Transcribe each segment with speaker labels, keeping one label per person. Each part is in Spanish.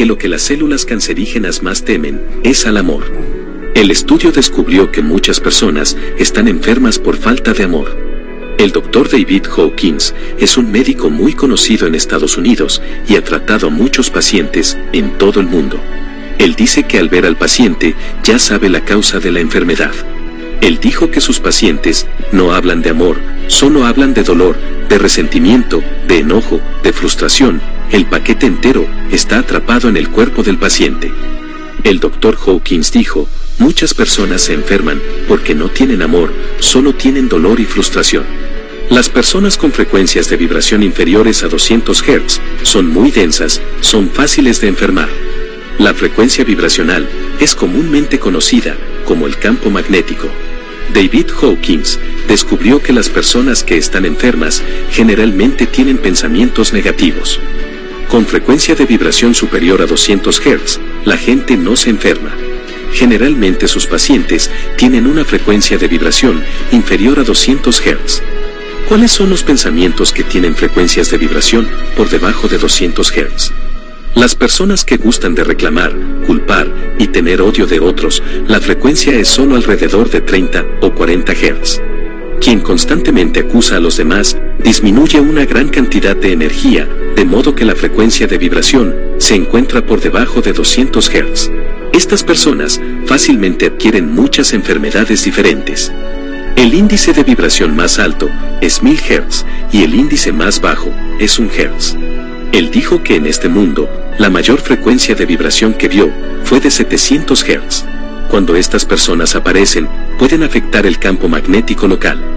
Speaker 1: que lo que las células cancerígenas más temen es al amor. El estudio descubrió que muchas personas están enfermas por falta de amor. El doctor David Hawkins es un médico muy conocido en Estados Unidos y ha tratado a muchos pacientes en todo el mundo. Él dice que al ver al paciente ya sabe la causa de la enfermedad. Él dijo que sus pacientes no hablan de amor, solo hablan de dolor, de resentimiento, de enojo, de frustración. El paquete entero está atrapado en el cuerpo del paciente. El doctor Hawkins dijo, muchas personas se enferman porque no tienen amor, solo tienen dolor y frustración. Las personas con frecuencias de vibración inferiores a 200 Hz son muy densas, son fáciles de enfermar. La frecuencia vibracional es comúnmente conocida como el campo magnético. David Hawkins descubrió que las personas que están enfermas generalmente tienen pensamientos negativos. Con frecuencia de vibración superior a 200 Hz, la gente no se enferma. Generalmente sus pacientes tienen una frecuencia de vibración inferior a 200 Hz. ¿Cuáles son los pensamientos que tienen frecuencias de vibración por debajo de 200 Hz? Las personas que gustan de reclamar, culpar y tener odio de otros, la frecuencia es solo alrededor de 30 o 40 Hz. Quien constantemente acusa a los demás, disminuye una gran cantidad de energía, de modo que la frecuencia de vibración se encuentra por debajo de 200 Hz. Estas personas fácilmente adquieren muchas enfermedades diferentes. El índice de vibración más alto es 1000 Hz y el índice más bajo es 1 Hz. Él dijo que en este mundo, la mayor frecuencia de vibración que vio fue de 700 Hz. Cuando estas personas aparecen, pueden afectar el campo magnético local.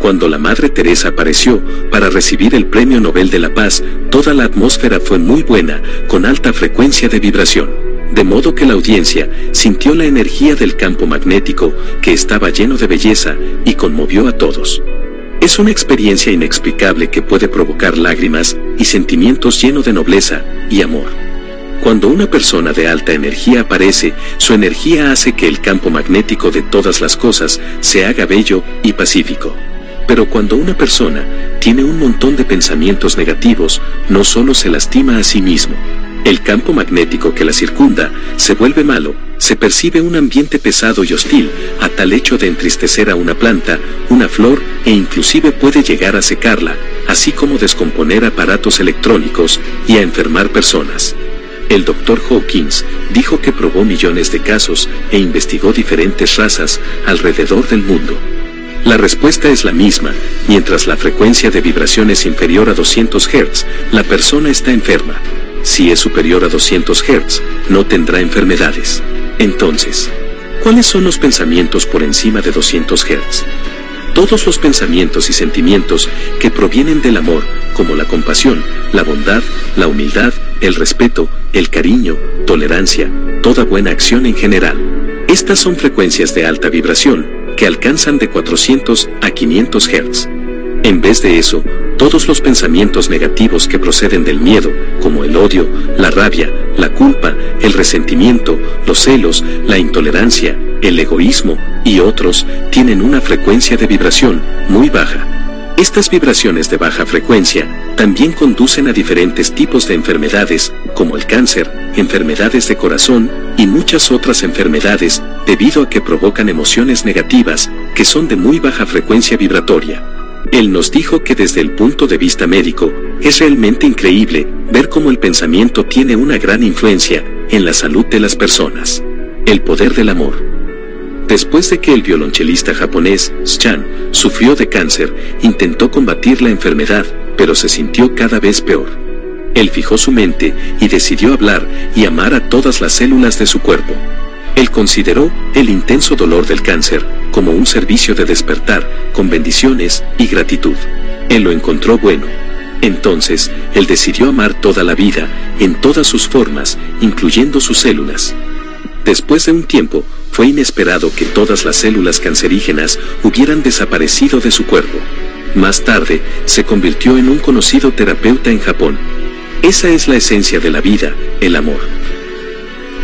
Speaker 1: Cuando la Madre Teresa apareció para recibir el Premio Nobel de la Paz, toda la atmósfera fue muy buena, con alta frecuencia de vibración de modo que la audiencia sintió la energía del campo magnético que estaba lleno de belleza y conmovió a todos. Es una experiencia inexplicable que puede provocar lágrimas y sentimientos llenos de nobleza y amor. Cuando una persona de alta energía aparece, su energía hace que el campo magnético de todas las cosas se haga bello y pacífico. Pero cuando una persona tiene un montón de pensamientos negativos, no solo se lastima a sí mismo, el campo magnético que la circunda se vuelve malo, se percibe un ambiente pesado y hostil, a tal hecho de entristecer a una planta, una flor e inclusive puede llegar a secarla, así como descomponer aparatos electrónicos y a enfermar personas. El Dr. Hawkins dijo que probó millones de casos e investigó diferentes razas alrededor del mundo. La respuesta es la misma, mientras la frecuencia de vibración es inferior a 200 Hz, la persona está enferma si es superior a 200 Hz, no tendrá enfermedades. Entonces, ¿cuáles son los pensamientos por encima de 200 Hz? Todos los pensamientos y sentimientos que provienen del amor, como la compasión, la bondad, la humildad, el respeto, el cariño, tolerancia, toda buena acción en general. Estas son frecuencias de alta vibración que alcanzan de 400 a 500 Hz. En vez de eso, todos los pensamientos negativos que proceden del miedo, como el odio, la rabia, la culpa, el resentimiento, los celos, la intolerancia, el egoísmo y otros, tienen una frecuencia de vibración muy baja. Estas vibraciones de baja frecuencia también conducen a diferentes tipos de enfermedades, como el cáncer, enfermedades de corazón y muchas otras enfermedades, debido a que provocan emociones negativas que son de muy baja frecuencia vibratoria. Él nos dijo que desde el punto de vista médico, es realmente increíble ver cómo el pensamiento tiene una gran influencia en la salud de las personas. El poder del amor. Después de que el violonchelista japonés, Chan, sufrió de cáncer, intentó combatir la enfermedad, pero se sintió cada vez peor. Él fijó su mente y decidió hablar y amar a todas las células de su cuerpo. Él consideró el intenso dolor del cáncer como un servicio de despertar, con bendiciones y gratitud. Él lo encontró bueno. Entonces, él decidió amar toda la vida, en todas sus formas, incluyendo sus células. Después de un tiempo, fue inesperado que todas las células cancerígenas hubieran desaparecido de su cuerpo. Más tarde, se convirtió en un conocido terapeuta en Japón. Esa es la esencia de la vida, el amor.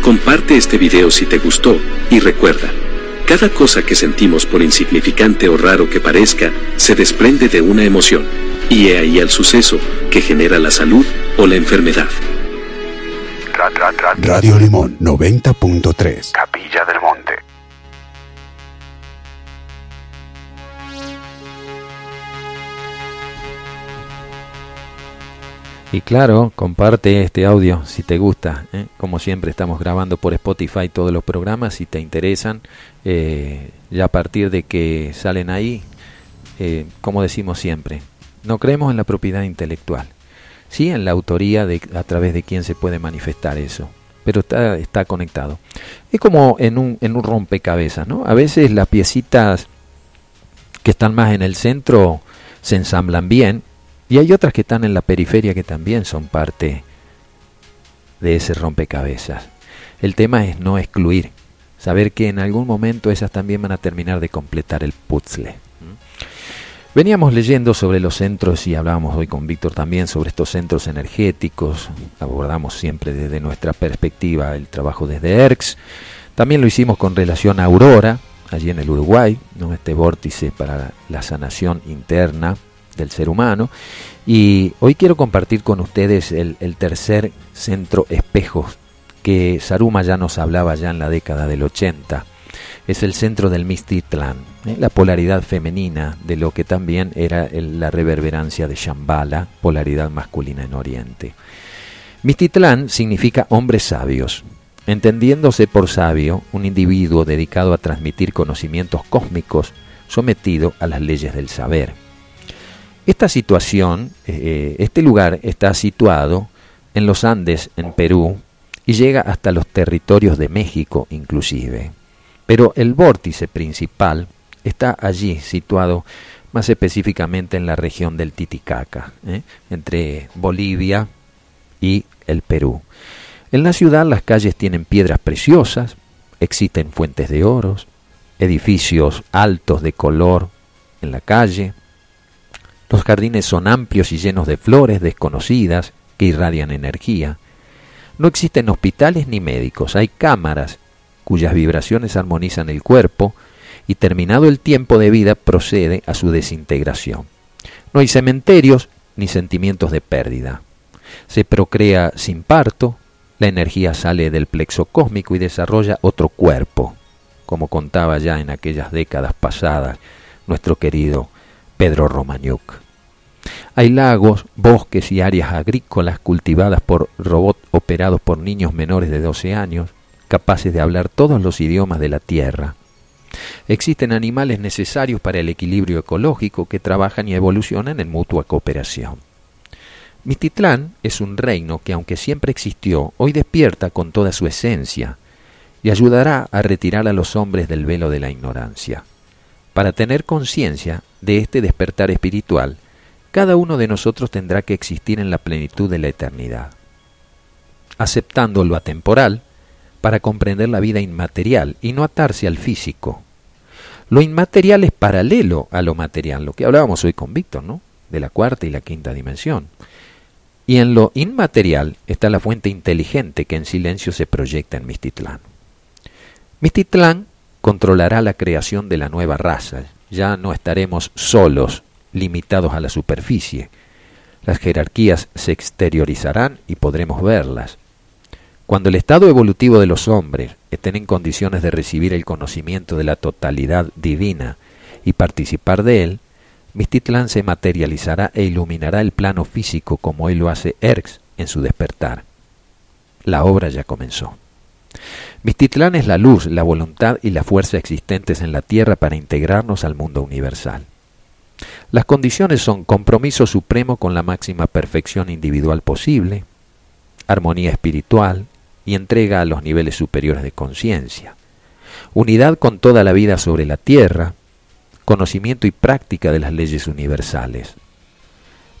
Speaker 1: Comparte este video si te gustó, y recuerda, cada cosa que sentimos por insignificante o raro que parezca, se desprende de una emoción, y he ahí el suceso que genera la salud o la enfermedad.
Speaker 2: Radio Limón 90.3.
Speaker 3: Capilla del Monte.
Speaker 4: Y claro, comparte este audio si te gusta. ¿eh? Como siempre estamos grabando por Spotify todos los programas. Si te interesan, eh, ya a partir de que salen ahí, eh, como decimos siempre, no creemos en la propiedad intelectual. Sí en la autoría de, a través de quien se puede manifestar eso. Pero está, está conectado. Es como en un, en un rompecabezas, ¿no? A veces las piecitas que están más en el centro se ensamblan bien y hay otras que están en la periferia que también son parte de ese rompecabezas. El tema es no excluir, saber que en algún momento esas también van a terminar de completar el puzzle. Veníamos leyendo sobre los centros y hablábamos hoy con Víctor también sobre estos centros energéticos, abordamos siempre desde nuestra perspectiva el trabajo desde ERX, también lo hicimos con relación a Aurora, allí en el Uruguay, ¿no? este vórtice para la sanación interna del ser humano. Y hoy quiero compartir con ustedes el, tercer centro espejos que Saruma ya nos hablaba ya en la década del 80. Es el centro del Mistitlan, ¿eh? la polaridad femenina de lo que también era la reverberancia de Shambhala, polaridad masculina en Oriente. Mistitlan significa hombres sabios, entendiéndose por sabio un individuo dedicado a transmitir conocimientos cósmicos sometido a las leyes del saber. Esta situación, eh, este lugar está situado en los Andes, en Perú, y llega hasta los territorios de México inclusive. Pero el vórtice principal está allí, situado más específicamente en la región del Titicaca, ¿eh? entre Bolivia y el Perú. En la ciudad las calles tienen piedras preciosas, existen fuentes de oros, edificios altos de color en la calle, los jardines son amplios y llenos de flores desconocidas que irradian energía. No existen hospitales ni médicos, hay cámaras cuyas vibraciones armonizan el cuerpo y terminado el tiempo de vida procede a su desintegración. No hay cementerios ni sentimientos de pérdida. Se procrea sin parto, la energía sale del plexo cósmico y desarrolla otro cuerpo, como contaba ya en aquellas décadas pasadas nuestro querido Pedro Romagnuk. Hay lagos, bosques y áreas agrícolas cultivadas por robots operados por niños menores de 12 años, capaces de hablar todos los idiomas de la Tierra. Existen animales necesarios para el equilibrio ecológico que trabajan y evolucionan en mutua cooperación. Mistitlán es un reino que aunque siempre existió, hoy despierta con toda su esencia y ayudará a retirar a los hombres del velo de la ignorancia. Para tener conciencia de este despertar espiritual, cada uno de nosotros tendrá que existir en la plenitud de la eternidad, aceptando lo atemporal para comprender la vida inmaterial y no atarse al físico. Lo inmaterial es paralelo a lo material, lo que hablábamos hoy con Víctor, ¿no? De la cuarta y la quinta dimensión. Y en lo inmaterial está la fuente inteligente que en silencio se proyecta en Mistitlán. Mistitlán controlará la creación de la nueva raza. Ya no estaremos solos limitados a la superficie. Las jerarquías se exteriorizarán y podremos verlas. Cuando el estado evolutivo de los hombres estén en condiciones de recibir el conocimiento de la totalidad divina y participar de él, Mistitlán se materializará e iluminará el plano físico como hoy lo hace Erx en su despertar. La obra ya comenzó. Mistitlán es la luz, la voluntad y la fuerza existentes en la tierra para integrarnos al mundo universal. Las condiciones son compromiso supremo con la máxima perfección individual posible, armonía espiritual y entrega a los niveles superiores de conciencia, unidad con toda la vida sobre la tierra, conocimiento y práctica de las leyes universales.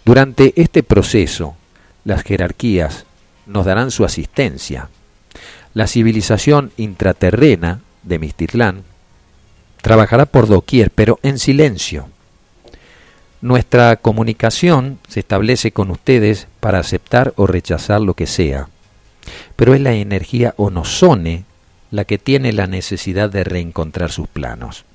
Speaker 4: Durante este proceso, las jerarquías nos darán su asistencia. La civilización intraterrena de Mistitlán trabajará por doquier, pero en silencio, nuestra comunicación se establece con ustedes para aceptar o rechazar lo que sea, pero es la energía onosone la que tiene la necesidad de reencontrar sus planos.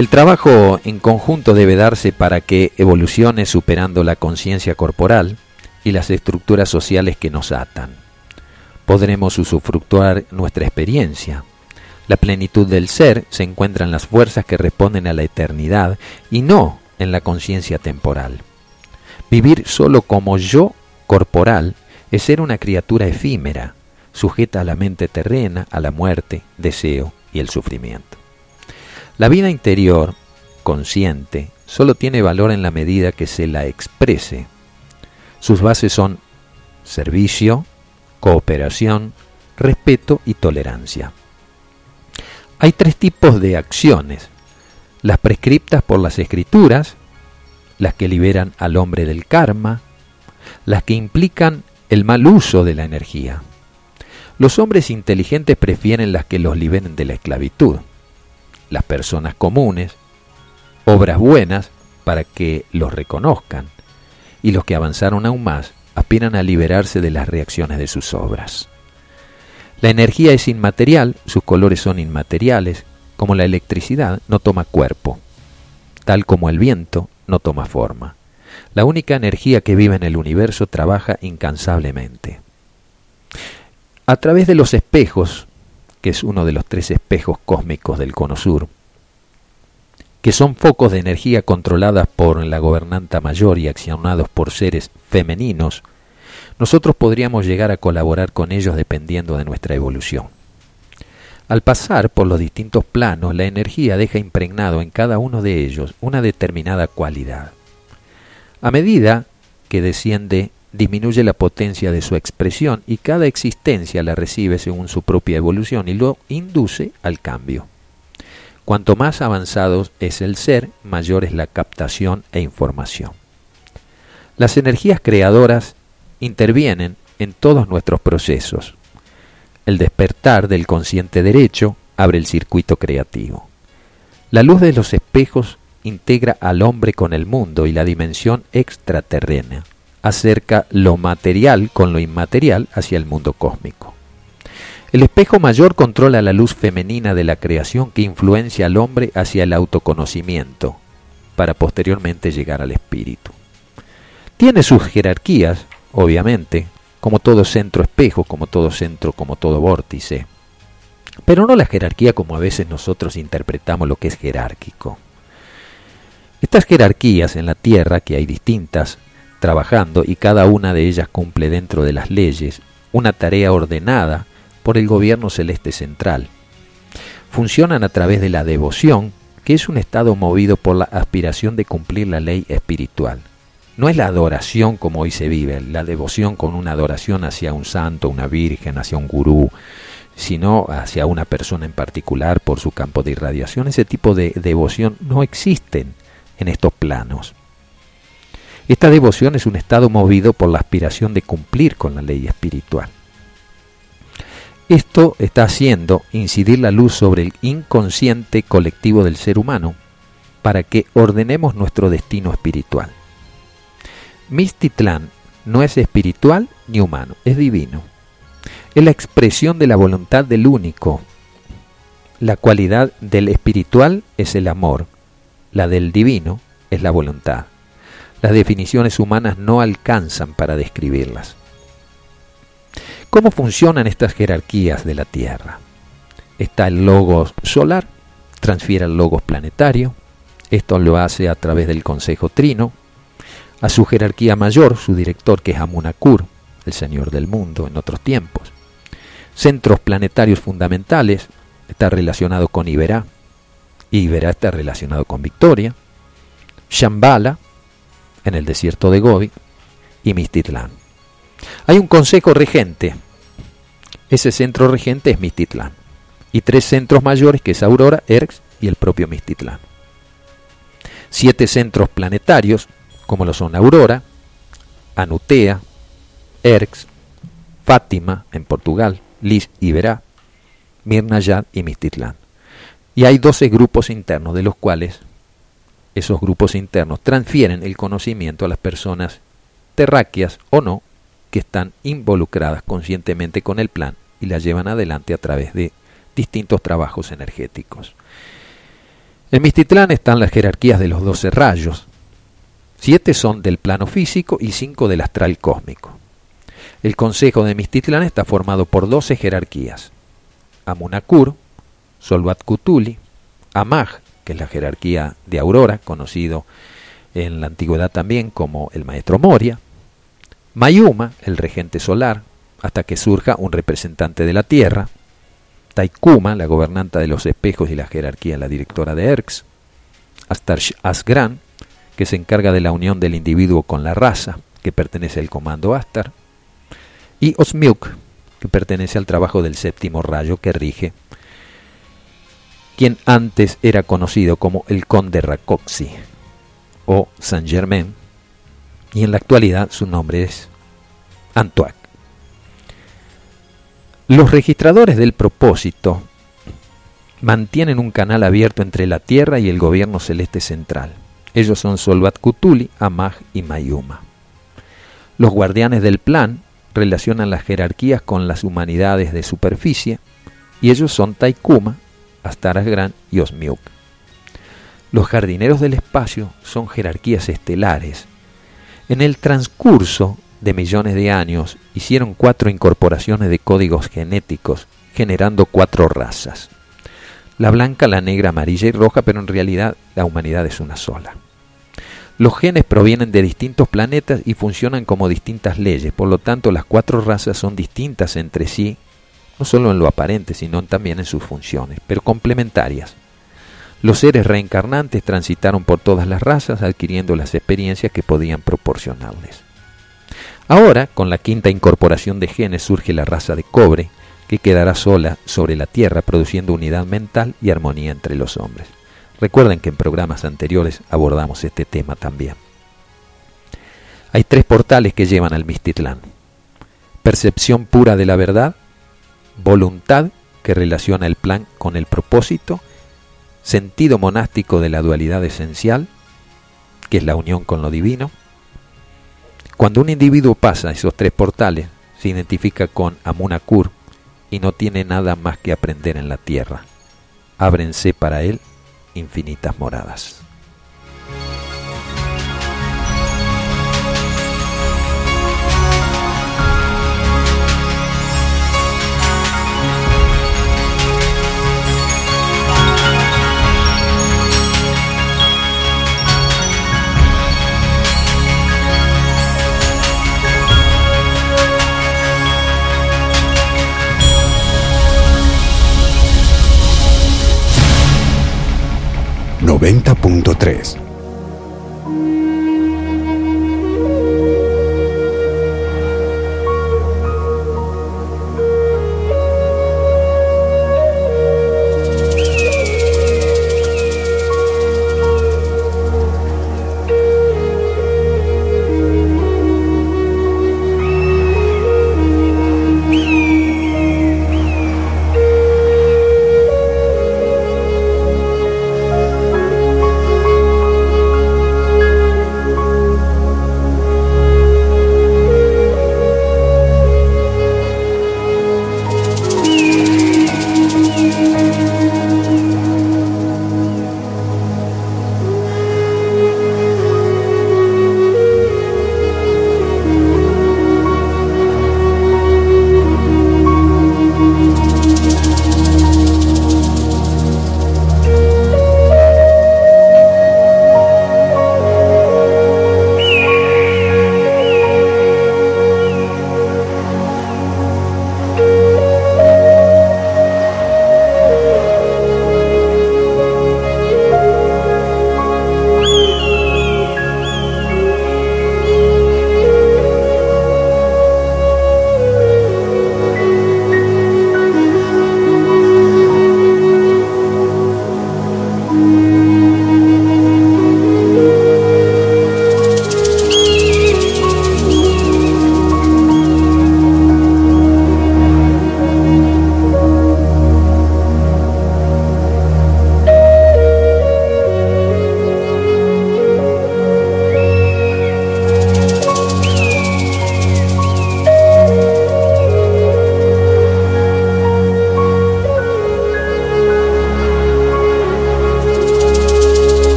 Speaker 4: El trabajo en conjunto debe darse para que evolucione superando la conciencia corporal y las estructuras sociales que nos atan. Podremos usufructuar nuestra experiencia. La plenitud del ser se encuentra en las fuerzas que responden a la eternidad y no en la conciencia temporal. Vivir solo como yo corporal es ser una criatura efímera, sujeta a la mente terrena, a la muerte, deseo y el sufrimiento. La vida interior, consciente, solo tiene valor en la medida que se la exprese. Sus bases son servicio, cooperación, respeto y tolerancia. Hay tres tipos de acciones, las prescriptas por las escrituras, las que liberan al hombre del karma, las que implican el mal uso de la energía. Los hombres inteligentes prefieren las que los liberen de la esclavitud. Las personas comunes, obras buenas para que los reconozcan. Y los que avanzaron aún más aspiran a liberarse de las reacciones de sus obras. La energía es inmaterial, sus colores son inmateriales, como la electricidad no toma cuerpo, tal como el viento no toma forma. La única energía que vive en el universo trabaja incansablemente. A través de los espejos, que es uno de los tres espejos cósmicos del cono sur, que son focos de energía controladas por la gobernanta mayor y accionados por seres femeninos, nosotros podríamos llegar a colaborar con ellos dependiendo de nuestra evolución. Al pasar por los distintos planos, la energía deja impregnado en cada uno de ellos una determinada cualidad. A medida que desciende, disminuye la potencia de su expresión y cada existencia la recibe según su propia evolución y lo induce al cambio. Cuanto más avanzado es el ser, mayor es la captación e información. Las energías creadoras intervienen en todos nuestros procesos. El despertar del consciente derecho abre el circuito creativo. La luz de los espejos integra al hombre con el mundo y la dimensión extraterrena, acerca lo material con lo inmaterial hacia el mundo cósmico. El espejo mayor controla la luz femenina de la creación que influencia al hombre hacia el autoconocimiento, para posteriormente llegar al espíritu. Tiene sus jerarquías, obviamente, como todo centro espejo, como todo centro, como todo vórtice, pero no la jerarquía como a veces nosotros interpretamos lo que es jerárquico. Estas jerarquías en la Tierra, que hay distintas, trabajando y cada una de ellas cumple dentro de las leyes una tarea ordenada por el gobierno celeste central. Funcionan a través de la devoción, que es un estado movido por la aspiración de cumplir la ley espiritual. No es la adoración como hoy se vive, la devoción con una adoración hacia un santo, una virgen, hacia un gurú, sino hacia una persona en particular por su campo de irradiación. Ese tipo de devoción no existen en estos planos. Esta devoción es un estado movido por la aspiración de cumplir con la ley espiritual. Esto está haciendo incidir la luz sobre el inconsciente colectivo del ser humano para que ordenemos nuestro destino espiritual. Mistitlán no es espiritual ni humano, es divino. Es la expresión de la voluntad del único. La cualidad del espiritual es el amor, la del divino es la voluntad. Las definiciones humanas no alcanzan para describirlas. ¿Cómo funcionan estas jerarquías de la Tierra? Está el logos solar, transfiere al logos planetario, esto lo hace a través del Consejo Trino, a su jerarquía mayor, su director que es Amunakur, el Señor del Mundo en otros tiempos. Centros planetarios fundamentales, está relacionado con Iberá, Iberá está relacionado con Victoria, Shambhala, en el desierto de Gobi, y Mistitlán. Hay un consejo regente. Ese centro regente es Mistitlán. Y tres centros mayores que es Aurora, Erx y el propio Mistitlán. Siete centros planetarios, como lo son Aurora, Anutea, Erx, Fátima en Portugal, Lis y Verá, Mirnayad y Mistitlán. Y hay doce grupos internos, de los cuales esos grupos internos transfieren el conocimiento a las personas terráqueas o no que están involucradas conscientemente con el plan y la llevan adelante a través de distintos trabajos energéticos. En Mistitlán están las jerarquías de los doce rayos. Siete son del plano físico y cinco del astral cósmico. El consejo de Mistitlán está formado por doce jerarquías. Amunakur, Solvat Kutuli, Amaj, que es la jerarquía de Aurora, conocido en la antigüedad también como el maestro Moria, Mayuma, el regente solar, hasta que surja un representante de la Tierra, Taikuma, la gobernanta de los espejos y la jerarquía, la directora de Erx, Astarsh Asgran, que se encarga de la unión del individuo con la raza, que pertenece al comando Astar, y Osmiuk, que pertenece al trabajo del séptimo rayo que rige, quien antes era conocido como el conde Rakoxi o Saint Germain, y en la actualidad su nombre es Antoine. Los registradores del propósito mantienen un canal abierto entre la Tierra y el gobierno celeste central. Ellos son Solvat Kutuli, Amag y Mayuma. Los guardianes del plan relacionan las jerarquías con las humanidades de superficie y ellos son Taikuma, Astaras Gran y Osmiuk. Los jardineros del espacio son jerarquías estelares. En el transcurso de millones de años hicieron cuatro incorporaciones de códigos genéticos, generando cuatro razas. La blanca, la negra, amarilla y roja, pero en realidad la humanidad es una sola. Los genes provienen de distintos planetas y funcionan como distintas leyes, por lo tanto las cuatro razas son distintas entre sí, no solo en lo aparente, sino también en sus funciones, pero complementarias. Los seres reencarnantes transitaron por todas las razas adquiriendo las experiencias que podían proporcionarles. Ahora, con la quinta incorporación de genes surge la raza de cobre, que quedará sola sobre la Tierra produciendo unidad mental y armonía entre los hombres. Recuerden que en programas anteriores abordamos este tema también. Hay tres portales que llevan al Mistitlán. Percepción pura de la verdad, voluntad que relaciona el plan con el propósito, sentido monástico de la dualidad esencial, que es la unión con lo divino, cuando un individuo pasa esos tres portales, se identifica con Amunakur y no tiene nada más que aprender en la tierra. Ábrense para él infinitas moradas.
Speaker 3: 90.3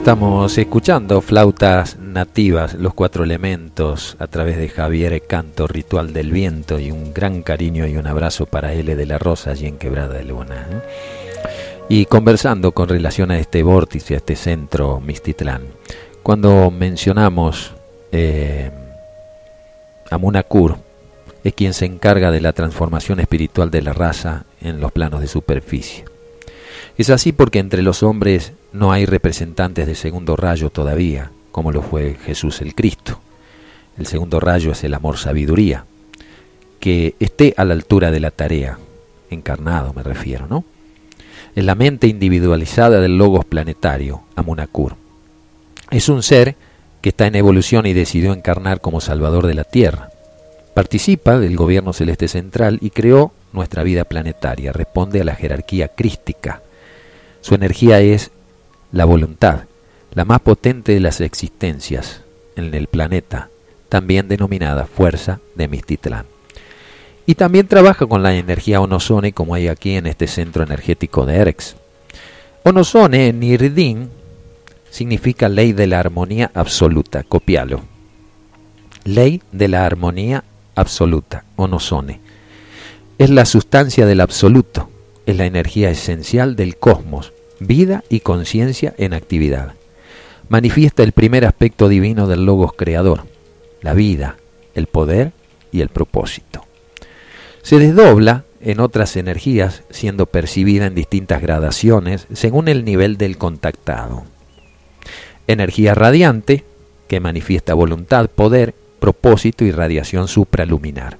Speaker 4: Estamos escuchando flautas nativas, los cuatro elementos, a través de Javier Canto, Ritual del Viento, y un gran cariño y un abrazo para L de la Rosa, allí en Quebrada de Luna. ¿eh? Y conversando con relación a este vórtice, a este centro Mistitlán, cuando mencionamos eh, a Munacur, es quien se encarga de la transformación espiritual de la raza en los planos de superficie. Es así porque entre los hombres no hay representantes de segundo rayo todavía, como lo fue Jesús el Cristo. El segundo rayo es el amor sabiduría, que esté a la altura de la tarea, encarnado me refiero, ¿no? Es la mente individualizada del logos planetario, Amunakur. Es un ser que está en evolución y decidió encarnar como salvador de la Tierra. Participa del gobierno celeste central y creó nuestra vida planetaria, responde a la jerarquía crística. Su energía es la voluntad, la más potente de las existencias en el planeta, también denominada fuerza de Mistitlán. Y también trabaja con la energía onosone como hay aquí en este centro energético de Erex. Onosone en Irdin significa ley de la armonía absoluta, copialo. Ley de la armonía absoluta, onosone. Es la sustancia del absoluto, es la energía esencial del cosmos, vida y conciencia en actividad. Manifiesta el primer aspecto divino del logos creador, la vida, el poder y el propósito. Se desdobla en otras energías, siendo percibida en distintas gradaciones según el nivel del contactado. Energía radiante, que manifiesta voluntad, poder, propósito y radiación supraluminar.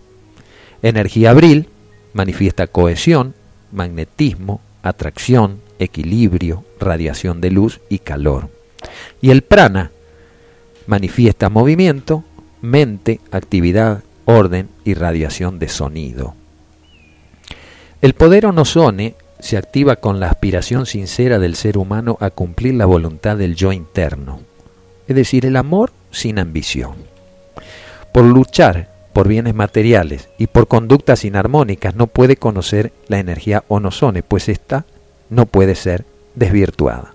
Speaker 4: Energía abril, manifiesta cohesión, magnetismo, atracción, equilibrio, radiación de luz y calor. Y el prana manifiesta movimiento, mente, actividad, orden y radiación de sonido. El poder onosone se activa con la aspiración sincera del ser humano a cumplir la voluntad del yo interno, es decir, el amor sin ambición. Por luchar por bienes materiales y por conductas inarmónicas no puede conocer la energía onosone, pues ésta no puede ser desvirtuada.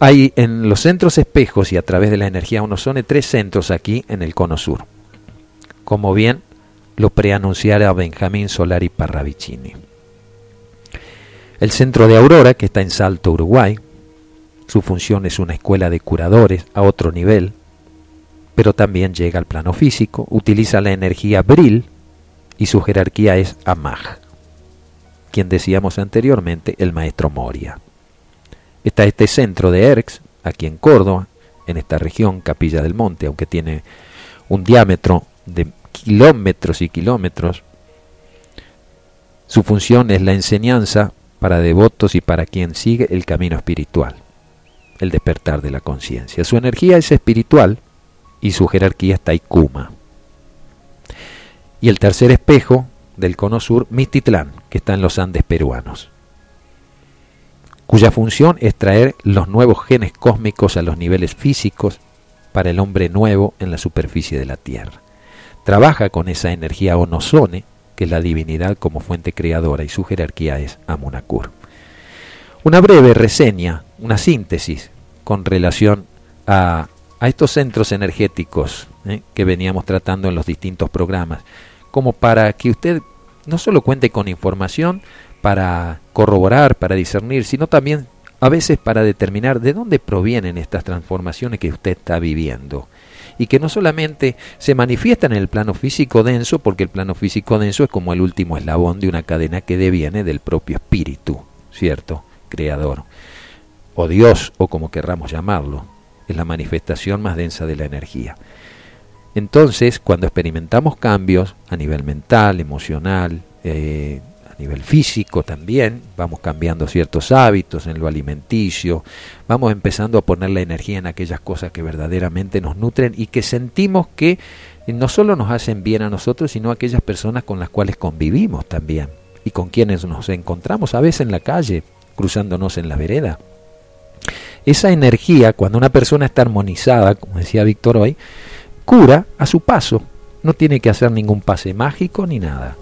Speaker 4: Hay en los centros espejos y a través de la energía onosone tres centros aquí en el cono sur, como bien lo preanunciara Benjamín Solari Parravicini. El centro de Aurora, que está en Salto, Uruguay, su función es una escuela de curadores a otro nivel, pero también llega al plano físico, utiliza la energía Bril y su jerarquía es Amag, quien decíamos anteriormente, el maestro Moria. Está este centro de Erx, aquí en Córdoba, en esta región, Capilla del Monte, aunque tiene un diámetro de kilómetros y kilómetros. Su función es la enseñanza para devotos y para quien sigue el camino espiritual, el despertar de la conciencia. Su energía es espiritual, y su jerarquía está Ikuma. Y el tercer espejo del cono sur, Mistitlán, que está en los Andes peruanos, cuya función es traer los nuevos genes cósmicos a los niveles físicos para el hombre nuevo en la superficie de la Tierra. Trabaja con esa energía onosone, que es la divinidad como fuente creadora, y su jerarquía es Amunakur. Una breve reseña, una síntesis con relación a a estos centros energéticos ¿eh? que veníamos tratando en los distintos programas, como para que usted no solo cuente con información para corroborar, para discernir, sino también a veces para determinar de dónde provienen estas transformaciones que usted está viviendo. Y que no solamente se manifiestan en el plano físico denso, porque el plano físico denso es como el último eslabón de una cadena que deviene del propio espíritu, ¿cierto? Creador. O Dios, o como querramos llamarlo es la manifestación más densa de la energía. Entonces, cuando experimentamos cambios a nivel mental, emocional, eh, a nivel físico también, vamos cambiando ciertos hábitos en lo alimenticio, vamos empezando a poner la energía en aquellas cosas que verdaderamente nos nutren y que sentimos que no solo nos hacen bien a nosotros, sino a aquellas personas con las cuales convivimos también y con quienes nos encontramos a veces en la calle, cruzándonos en la vereda. Esa energía, cuando una persona está armonizada, como decía Víctor hoy, cura a su paso. No tiene que hacer ningún pase mágico ni nada.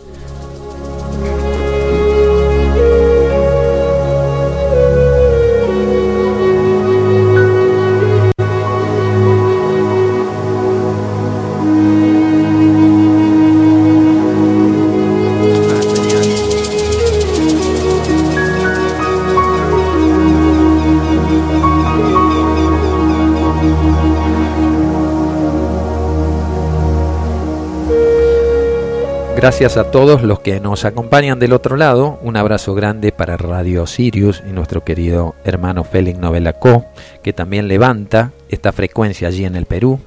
Speaker 4: Gracias a todos los que nos acompañan del otro lado. Un abrazo grande para Radio Sirius y nuestro querido hermano Félix Novelacó, que también levanta esta frecuencia allí en el Perú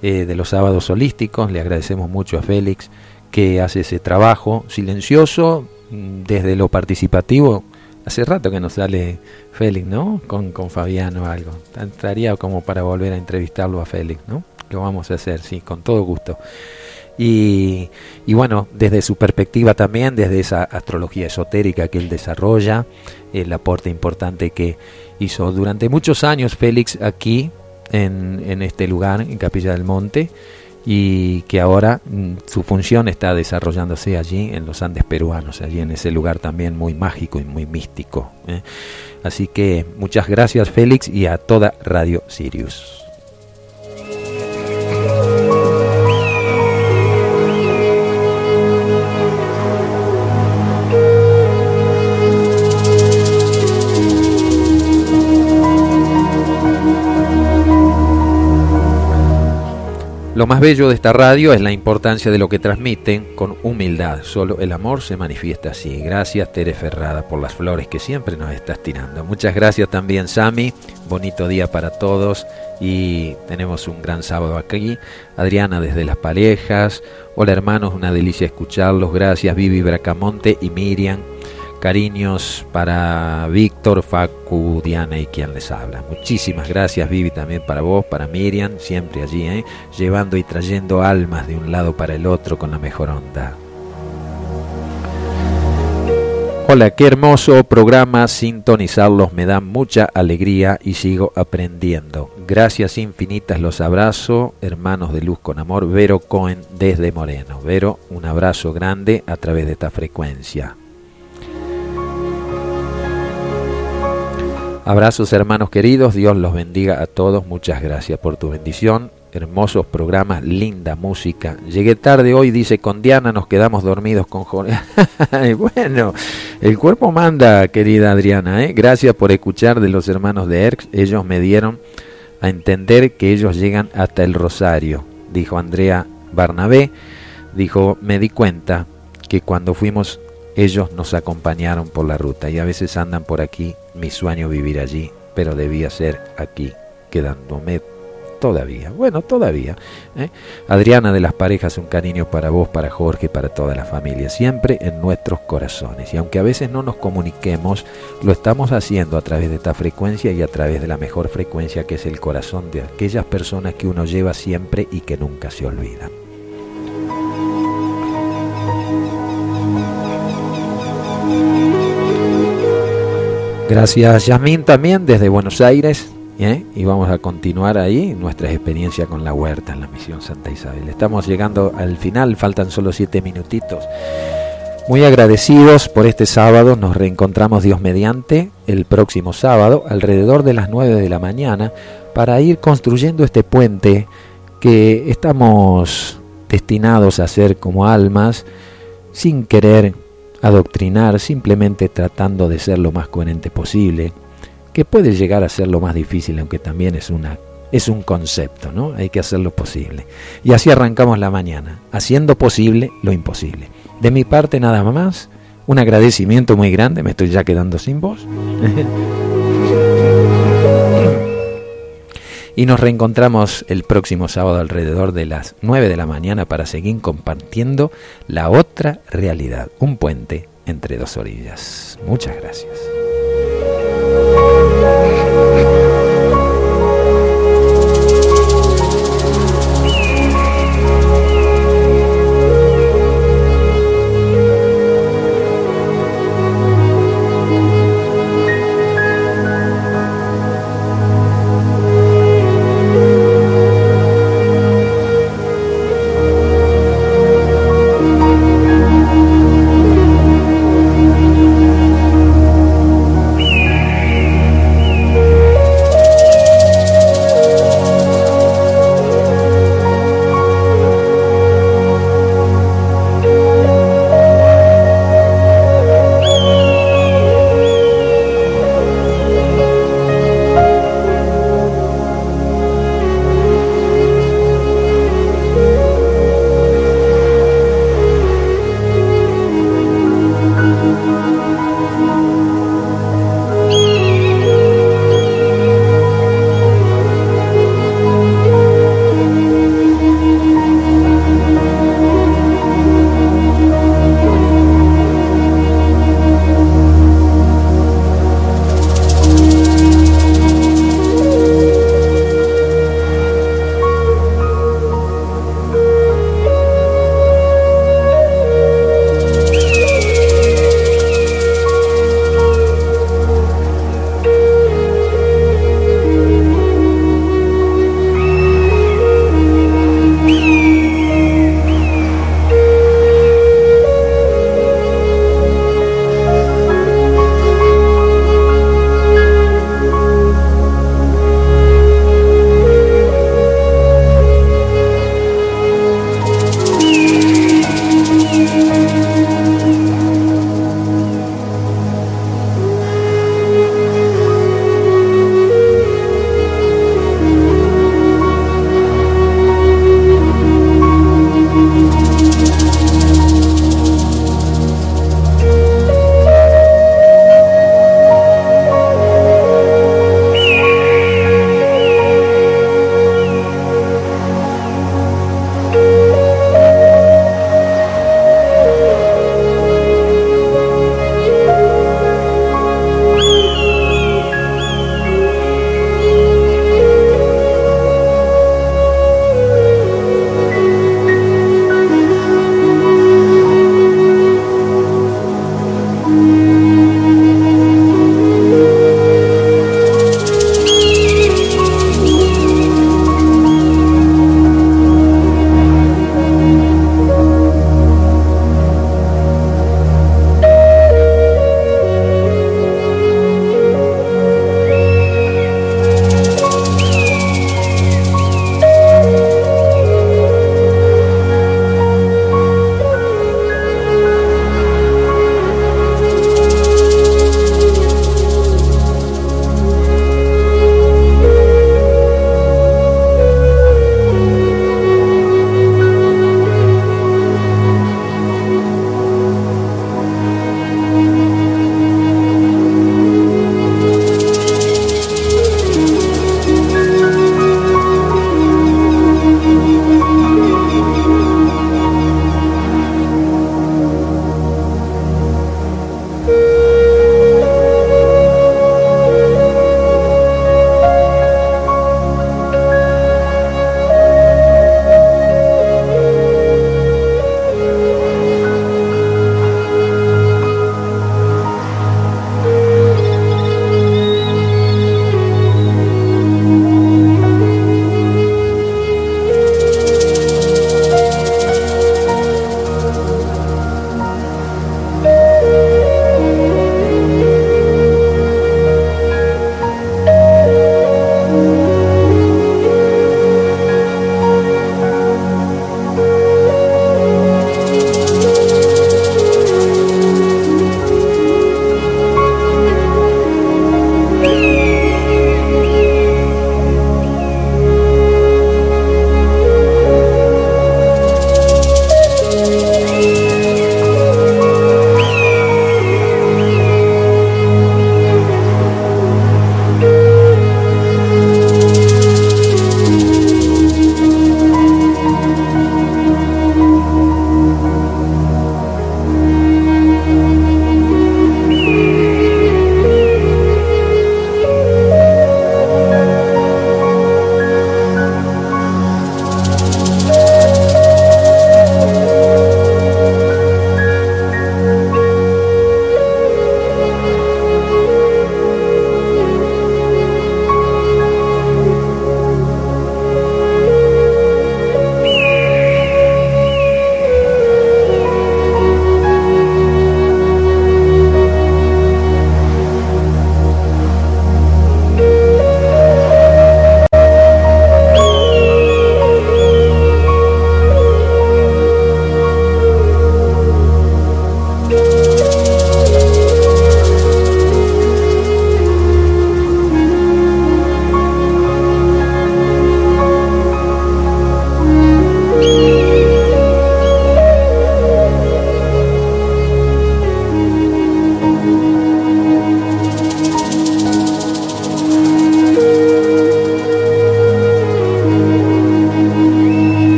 Speaker 4: eh, de los sábados holísticos. Le agradecemos mucho a Félix que hace ese trabajo silencioso mm, desde lo participativo. Hace rato que nos sale Félix, ¿no? Con, con Fabián o algo. Estaría como para volver a entrevistarlo a Félix, ¿no? Lo vamos a hacer, sí, con todo gusto. Y, bueno, desde su perspectiva también, desde esa astrología esotérica que él desarrolla, el aporte importante que hizo durante muchos años Félix aquí, en, en este lugar, en Capilla del Monte, y que ahora mm, su función está desarrollándose allí en los Andes peruanos, allí en ese lugar también muy mágico y muy místico. ¿eh? Así que muchas gracias Félix y a toda Radio Sirius. Lo más bello de esta radio es la importancia de lo que transmiten con humildad. Solo el amor se manifiesta así. Gracias Tere Ferrada por las flores que siempre nos estás tirando. Muchas gracias también Sami. Bonito día para todos y tenemos un gran sábado aquí. Adriana desde Las Parejas. Hola hermanos, una delicia escucharlos. Gracias Vivi Bracamonte y Miriam. Cariños para Víctor, Facu, Diana y quien les habla. Muchísimas gracias Vivi también para vos, para Miriam, siempre allí, ¿eh? llevando y trayendo almas de un lado para el otro con la mejor onda. Hola, qué hermoso programa, sintonizarlos me da mucha alegría y sigo aprendiendo. Gracias infinitas, los abrazo, hermanos de luz con amor, Vero Cohen desde Moreno. Vero, un abrazo grande a través de esta frecuencia. Abrazos hermanos queridos, Dios los bendiga a todos, muchas gracias por tu bendición, hermosos programas, linda música. Llegué tarde hoy, dice con Diana, nos quedamos dormidos con Jorge. bueno, el cuerpo manda, querida Adriana, ¿eh? gracias por escuchar de los hermanos de Erx, ellos me dieron a entender que ellos llegan hasta el Rosario, dijo Andrea Barnabé, dijo, me di cuenta que cuando fuimos ellos nos acompañaron por la ruta y a veces andan por aquí, mi sueño vivir allí, pero debía ser aquí, quedándome todavía. Bueno, todavía. ¿eh? Adriana de las parejas, un cariño para vos, para Jorge, para toda la familia, siempre en nuestros corazones. Y aunque a veces no nos comuniquemos, lo estamos haciendo a través de esta frecuencia y a través de la mejor frecuencia que es el corazón de aquellas personas que uno lleva siempre y que nunca se olvidan. Gracias Yasmin también desde Buenos Aires. ¿eh? Y vamos a continuar ahí nuestra experiencia con la huerta en la misión Santa Isabel. Estamos llegando al final, faltan solo siete minutitos. Muy agradecidos por este sábado, nos reencontramos Dios mediante el próximo sábado alrededor de las 9 de la mañana para ir construyendo este puente que estamos destinados a ser como almas sin querer adoctrinar simplemente tratando de ser lo más coherente posible, que puede llegar a ser lo más difícil, aunque también es una es un concepto, ¿no? Hay que hacerlo posible. Y así arrancamos la mañana, haciendo posible lo imposible. De mi parte nada más, un agradecimiento muy grande, me estoy ya quedando sin voz. y nos reencontramos el próximo sábado alrededor de las 9 de la mañana para seguir compartiendo la otra realidad, un puente entre dos orillas. Muchas gracias.